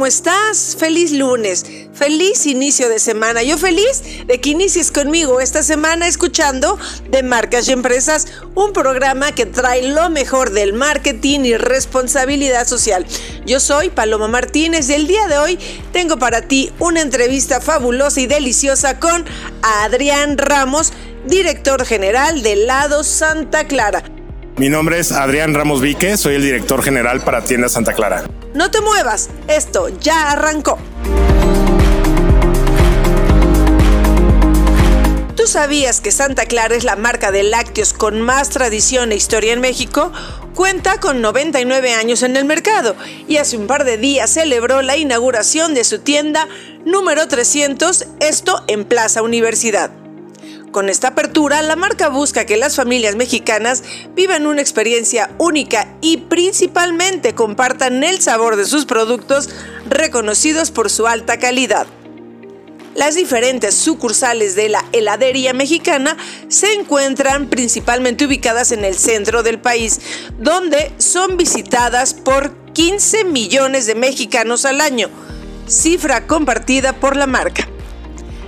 ¿Cómo estás? Feliz lunes, feliz inicio de semana. Yo feliz de que inicies conmigo esta semana escuchando de Marcas y Empresas, un programa que trae lo mejor del marketing y responsabilidad social. Yo soy Paloma Martínez y el día de hoy tengo para ti una entrevista fabulosa y deliciosa con Adrián Ramos, director general de Lado Santa Clara. Mi nombre es Adrián Ramos Vique, soy el director general para Tienda Santa Clara. No te muevas, esto ya arrancó. ¿Tú sabías que Santa Clara es la marca de lácteos con más tradición e historia en México? Cuenta con 99 años en el mercado y hace un par de días celebró la inauguración de su tienda número 300, esto en Plaza Universidad. Con esta apertura, la marca busca que las familias mexicanas vivan una experiencia única y principalmente compartan el sabor de sus productos reconocidos por su alta calidad. Las diferentes sucursales de la heladería mexicana se encuentran principalmente ubicadas en el centro del país, donde son visitadas por 15 millones de mexicanos al año, cifra compartida por la marca.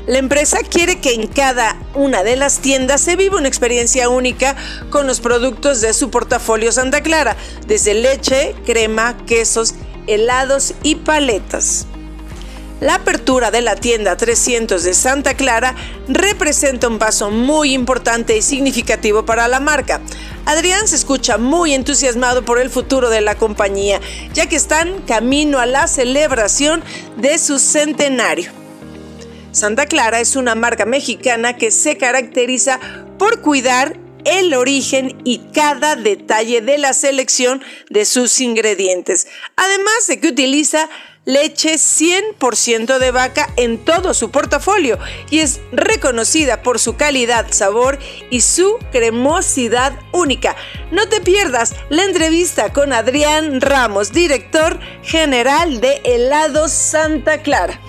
La empresa quiere que en cada una de las tiendas se viva una experiencia única con los productos de su portafolio Santa Clara, desde leche, crema, quesos, helados y paletas. La apertura de la tienda 300 de Santa Clara representa un paso muy importante y significativo para la marca. Adrián se escucha muy entusiasmado por el futuro de la compañía, ya que están camino a la celebración de su centenario. Santa Clara es una marca mexicana que se caracteriza por cuidar el origen y cada detalle de la selección de sus ingredientes, además de que utiliza leche 100% de vaca en todo su portafolio y es reconocida por su calidad, sabor y su cremosidad única. No te pierdas la entrevista con Adrián Ramos, director general de Helados Santa Clara.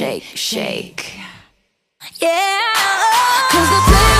Shake, shake. Yeah. Cause the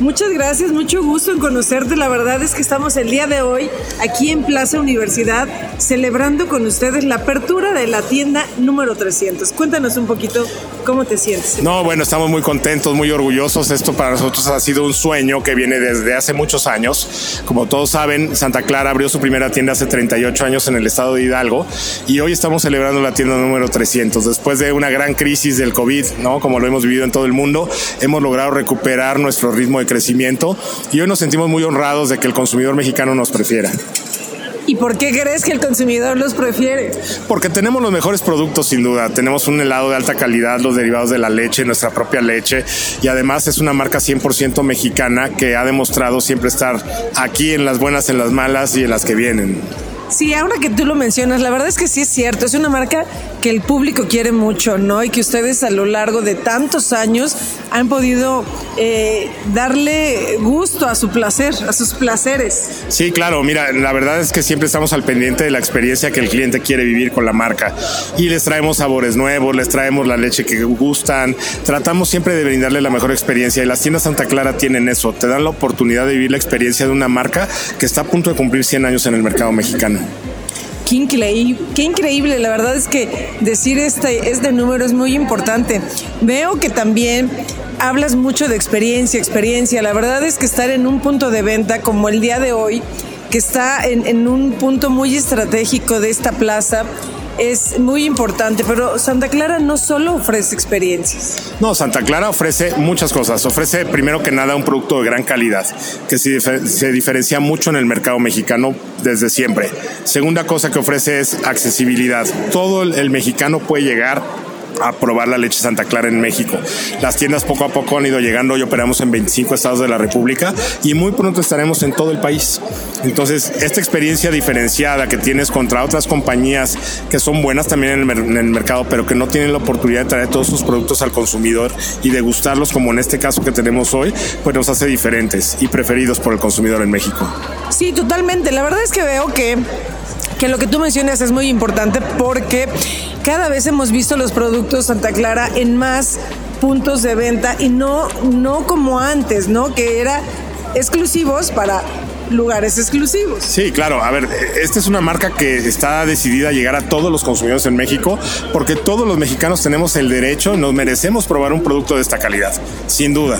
Muchas gracias, mucho gusto en conocerte. La verdad es que estamos el día de hoy aquí en Plaza Universidad celebrando con ustedes la apertura de la tienda número 300. Cuéntanos un poquito cómo te sientes. No, bueno, estamos muy contentos, muy orgullosos. Esto para nosotros ha sido un sueño que viene desde hace muchos años. Como todos saben, Santa Clara abrió su primera tienda hace 38 años en el estado de Hidalgo y hoy estamos celebrando la tienda número 300. Después de una gran crisis del COVID, ¿no? Como lo hemos vivido en todo el mundo, hemos logrado recuperar nuestro ritmo de crecimiento y hoy nos sentimos muy honrados de que el consumidor mexicano nos prefiera. ¿Y por qué crees que el consumidor los prefiere? Porque tenemos los mejores productos sin duda. Tenemos un helado de alta calidad, los derivados de la leche, nuestra propia leche y además es una marca 100% mexicana que ha demostrado siempre estar aquí en las buenas, en las malas y en las que vienen. Sí, ahora que tú lo mencionas, la verdad es que sí es cierto, es una marca que el público quiere mucho, ¿no? Y que ustedes a lo largo de tantos años han podido eh, darle gusto a su placer, a sus placeres. Sí, claro, mira, la verdad es que siempre estamos al pendiente de la experiencia que el cliente quiere vivir con la marca y les traemos sabores nuevos, les traemos la leche que gustan, tratamos siempre de brindarle la mejor experiencia y las tiendas Santa Clara tienen eso, te dan la oportunidad de vivir la experiencia de una marca que está a punto de cumplir 100 años en el mercado mexicano. Qué increíble, qué increíble, la verdad es que decir este, este número es muy importante. Veo que también hablas mucho de experiencia, experiencia. La verdad es que estar en un punto de venta como el día de hoy, que está en, en un punto muy estratégico de esta plaza, es muy importante, pero Santa Clara no solo ofrece experiencias. No, Santa Clara ofrece muchas cosas. Ofrece primero que nada un producto de gran calidad, que se, difer se diferencia mucho en el mercado mexicano desde siempre. Segunda cosa que ofrece es accesibilidad. Todo el mexicano puede llegar a probar la leche Santa Clara en México. Las tiendas poco a poco han ido llegando y operamos en 25 estados de la República y muy pronto estaremos en todo el país. Entonces, esta experiencia diferenciada que tienes contra otras compañías que son buenas también en el, en el mercado, pero que no tienen la oportunidad de traer todos sus productos al consumidor y degustarlos como en este caso que tenemos hoy, pues nos hace diferentes y preferidos por el consumidor en México. Sí, totalmente. La verdad es que veo que que lo que tú mencionas es muy importante porque cada vez hemos visto los productos Santa Clara en más puntos de venta y no, no como antes, ¿no? Que era exclusivos para lugares exclusivos. Sí, claro. A ver, esta es una marca que está decidida a llegar a todos los consumidores en México porque todos los mexicanos tenemos el derecho, nos merecemos probar un producto de esta calidad, sin duda.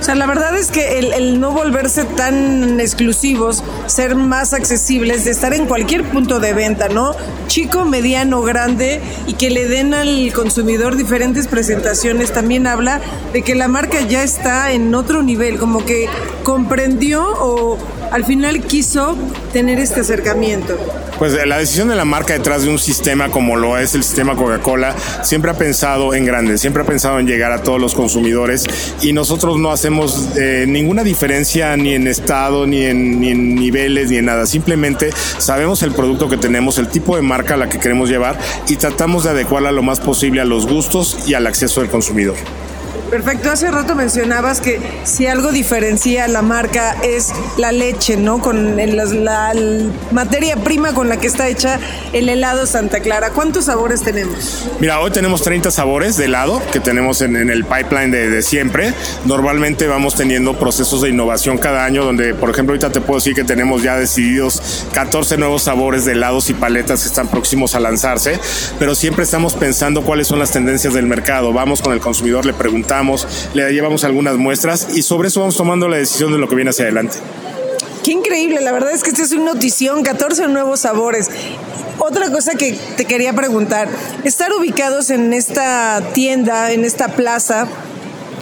O sea, la verdad es que el, no volverse tan exclusivos, ser más accesibles, de estar en cualquier punto de venta, ¿no? Chico, mediano, grande, y que le den al consumidor diferentes presentaciones, también habla de que la marca ya está en otro nivel, como que comprendió o al final quiso tener este acercamiento. Pues la decisión de la marca detrás de un sistema como lo es el sistema Coca-Cola siempre ha pensado en grande, siempre ha pensado en llegar a todos los consumidores y nosotros no hacemos eh, ninguna diferencia ni en estado, ni en, ni en niveles, ni en nada. Simplemente sabemos el producto que tenemos, el tipo de marca a la que queremos llevar y tratamos de adecuarla lo más posible a los gustos y al acceso del consumidor. Perfecto, hace rato mencionabas que si algo diferencia la marca es la leche, ¿no? Con la, materia prima con la que está hecha el helado Santa Clara. ¿Cuántos sabores tenemos? Mira, hoy tenemos 30 sabores de helado que tenemos en, en el pipeline de, de siempre. Normalmente vamos teniendo procesos de innovación cada año, donde, por ejemplo, ahorita te puedo decir que tenemos ya decididos 14 nuevos sabores de helados y paletas que están próximos a lanzarse, pero siempre estamos pensando cuáles son las tendencias del mercado. Vamos con el consumidor, le preguntamos, le llevamos algunas muestras y sobre eso vamos tomando la decisión de lo que viene hacia adelante. Qué increíble, la verdad es que este es una notición, 14 nuevos sabores. Otra cosa que te quería preguntar, estar ubicados en esta tienda, en esta plaza,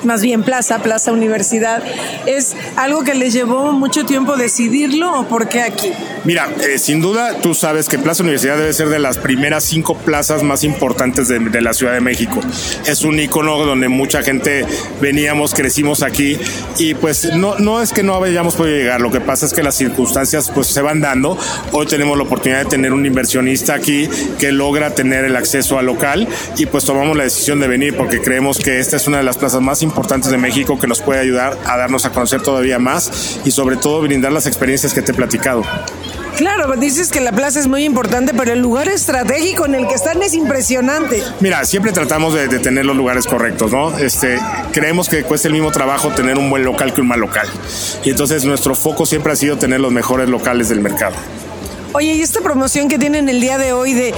más bien plaza, plaza universidad, ¿es algo que les llevó mucho tiempo decidirlo o por qué aquí? Mira, eh, sin duda tú sabes que Plaza Universidad debe ser de las primeras cinco plazas más importantes de, la Ciudad de México. Es un icono donde mucha gente veníamos, crecimos aquí y pues no, no es que no hayamos podido llegar, lo que pasa es que las circunstancias pues se van dando. Hoy tenemos la oportunidad de tener un inversionista aquí que logra tener el acceso al local y pues tomamos la decisión de venir porque creemos que esta es una de las plazas más importantes de México que nos puede ayudar a darnos a conocer todavía más y sobre todo brindar las experiencias que te he platicado. Claro, dices que la plaza es muy importante, pero el lugar estratégico en el que están es impresionante. Mira, siempre tratamos de, de tener los lugares correctos, ¿no? Este, creemos que cuesta el mismo trabajo tener un buen local que un mal local. Y entonces nuestro foco siempre ha sido tener los mejores locales del mercado. Oye, ¿y esta promoción que tienen el día de hoy de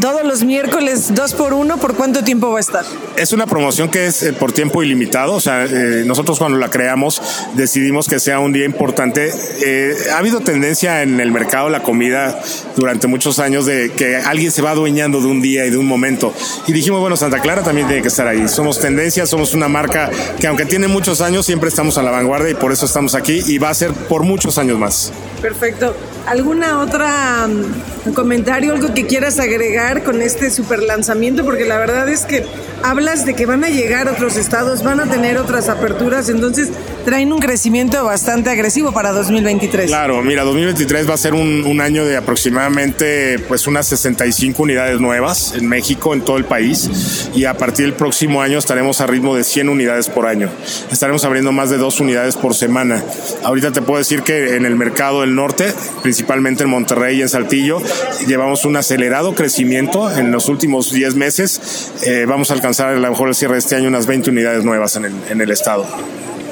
todos los miércoles dos por uno, por cuánto tiempo va a estar? Es una promoción que es eh, por tiempo ilimitado, o sea, eh, nosotros cuando la creamos decidimos que sea un día importante. Eh, ha habido tendencia en el mercado de la comida durante muchos años de que alguien se va adueñando de un día y de un momento. Y dijimos, bueno, Santa Clara también tiene que estar ahí. Somos tendencia, somos una marca que aunque tiene muchos años, siempre estamos a la vanguardia y por eso estamos aquí y va a ser por muchos años más. Perfecto. ¿Alguna otra mm, comentario, algo que quieras agregar con este super lanzamiento? Porque la verdad es que hablas de que van a llegar otros estados, van a tener otras aperturas, entonces traen un crecimiento bastante agresivo para 2023. Claro, mira, 2023 va a ser un, un año de aproximadamente pues unas 65 unidades nuevas en México, en todo el país, y a partir del próximo año estaremos a ritmo de 100 unidades por año. Estaremos abriendo más de dos unidades por semana. Ahorita te puedo decir que en el mercado del norte, principalmente en Monterrey y en Saltillo, llevamos un acelerado crecimiento en los últimos 10 meses. Eh, vamos a alcanzar a lo mejor el cierre de este año unas 20 unidades nuevas en el, en el estado.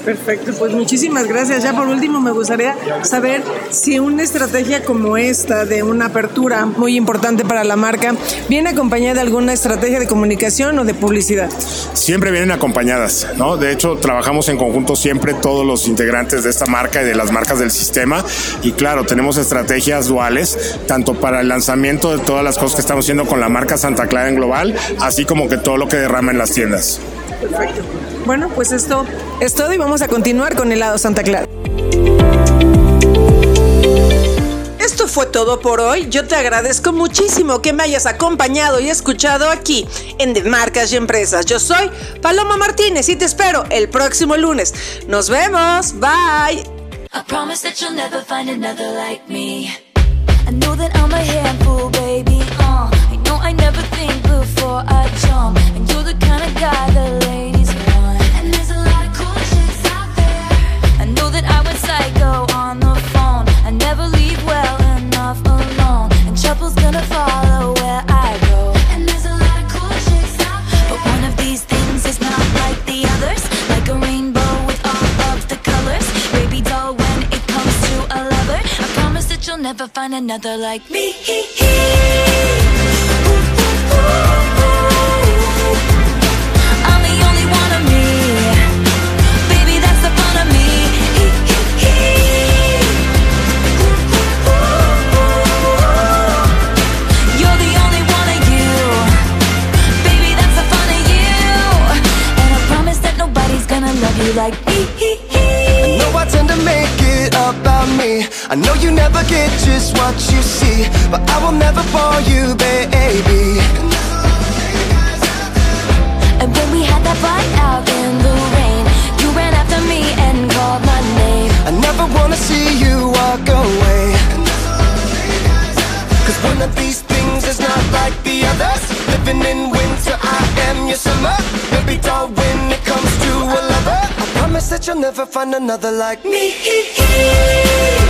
Perfecto, pues muchísimas gracias. Ya por último me gustaría saber si una estrategia como esta de una apertura muy importante para la marca viene acompañada de alguna estrategia de comunicación o de publicidad. siempre vienen acompañadas, ¿no? De hecho, trabajamos en conjunto siempre todos los integrantes de esta marca y de las marcas del sistema. Y claro, tenemos estrategias duales, tanto para el lanzamiento de todas las cosas que estamos haciendo con la marca Santa Clara en global, así como que todo lo que derrama en las tiendas. Perfecto. Bueno, pues esto es todo y vamos a continuar con helado Santa Clara. Esto fue todo por hoy. Yo te agradezco muchísimo que me hayas acompañado y escuchado aquí en De Marcas y Empresas. Yo soy Paloma Martínez y te espero el próximo lunes. Nos vemos. Bye. I promise that you'll never find another like me. I know that I'm a handful, baby. Uh, I know I never think before I jump. And you're the kind of guy the another like me. I know you never get just what you see But I will never bore you, baby. And when we had that fight out in the rain You ran after me and called my name. I never wanna see you walk away. Cause one of these things is not like the others. Living in winter, I am your summer. Maybe dark when it comes to a lover. I promise that you'll never find another like me.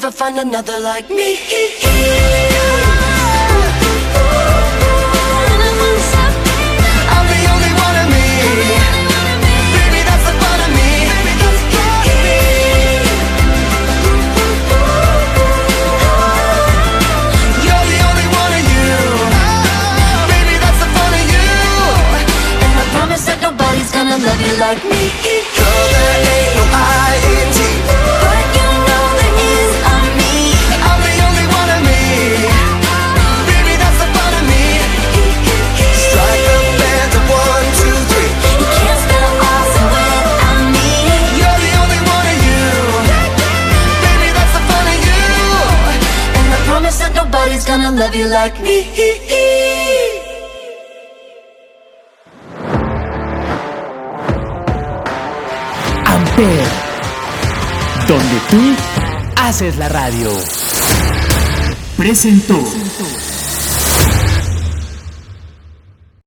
never find another like me. Amper, donde tú haces la radio. Presentó. Presentó.